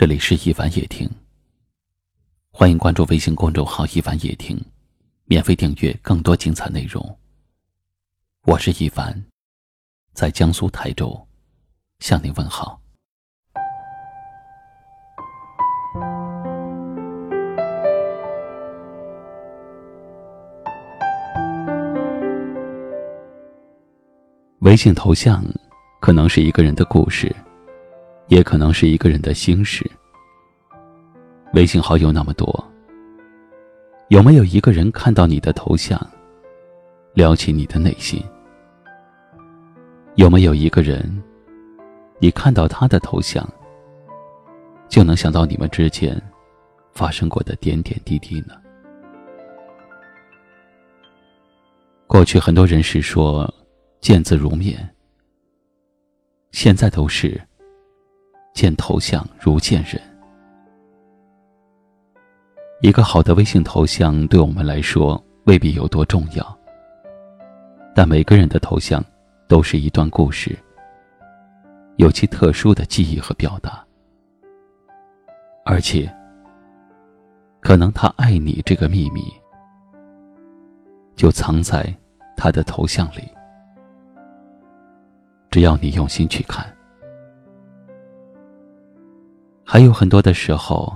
这里是一凡夜听，欢迎关注微信公众号“一凡夜听”，免费订阅更多精彩内容。我是一凡，在江苏台州向您问好。微信头像可能是一个人的故事。也可能是一个人的心事。微信好友那么多，有没有一个人看到你的头像，撩起你的内心？有没有一个人，你看到他的头像，就能想到你们之间发生过的点点滴滴呢？过去很多人是说见字如面，现在都是。见头像如见人。一个好的微信头像对我们来说未必有多重要，但每个人的头像都是一段故事，有其特殊的记忆和表达。而且，可能他爱你这个秘密，就藏在他的头像里。只要你用心去看。还有很多的时候，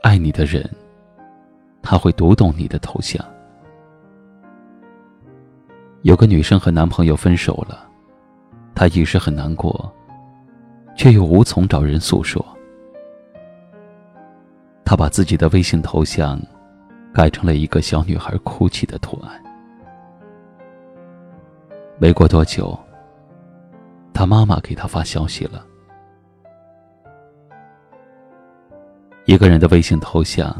爱你的人，他会读懂你的头像。有个女生和男朋友分手了，她一时很难过，却又无从找人诉说。她把自己的微信头像改成了一个小女孩哭泣的图案。没过多久，她妈妈给她发消息了。一个人的微信头像，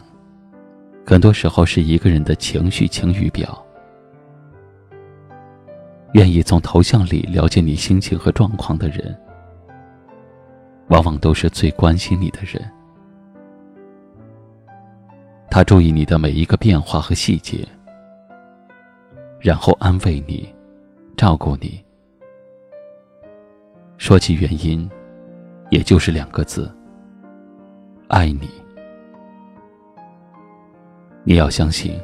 很多时候是一个人的情绪晴雨表。愿意从头像里了解你心情和状况的人，往往都是最关心你的人。他注意你的每一个变化和细节，然后安慰你，照顾你。说起原因，也就是两个字。爱你，你要相信，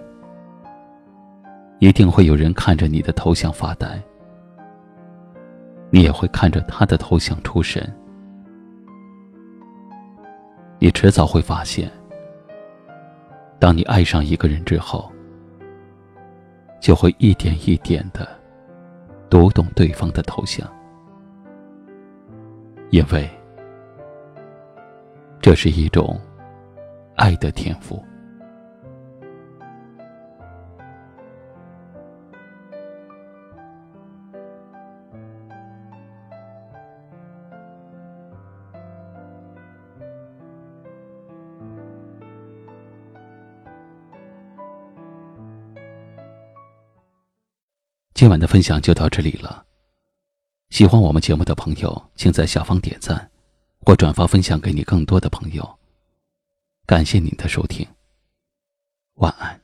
一定会有人看着你的头像发呆，你也会看着他的头像出神。你迟早会发现，当你爱上一个人之后，就会一点一点的读懂对方的头像，因为。这是一种爱的天赋。今晚的分享就到这里了。喜欢我们节目的朋友，请在下方点赞。或转发分享给你更多的朋友。感谢您的收听，晚安。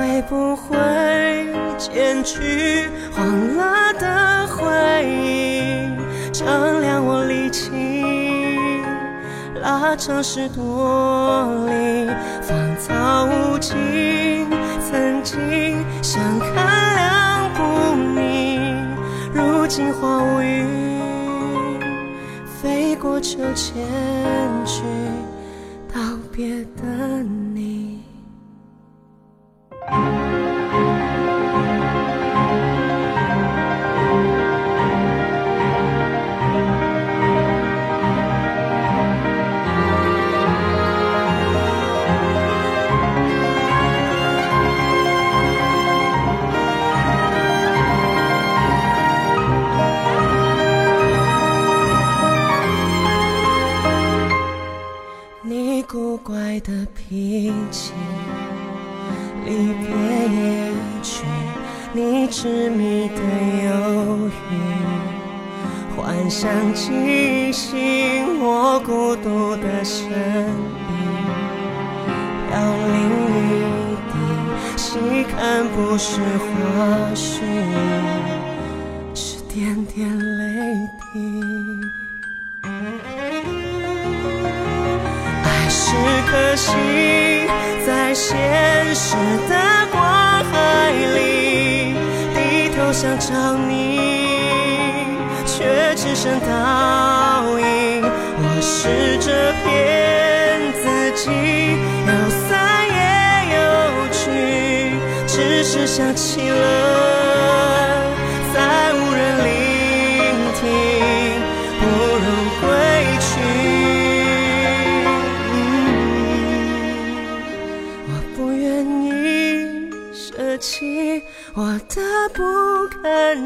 会不会剪去黄了的回忆，丈量我力气，拉长十多里，芳草无尽，曾经相看两不宁，如今花无语，飞过秋千去道别的你。痴迷的忧郁，幻想惊醒我孤独的身影，飘零一地，细看不是花絮，是点点泪滴。爱是颗星，在现实的想找你，却只剩倒影。我试着骗自己，有散也有聚，只是想起了，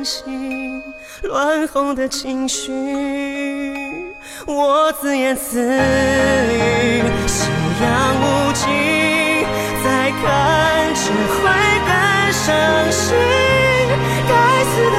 心，乱哄的情绪，我自言自语，夕阳无尽，再看只会更伤心。该死的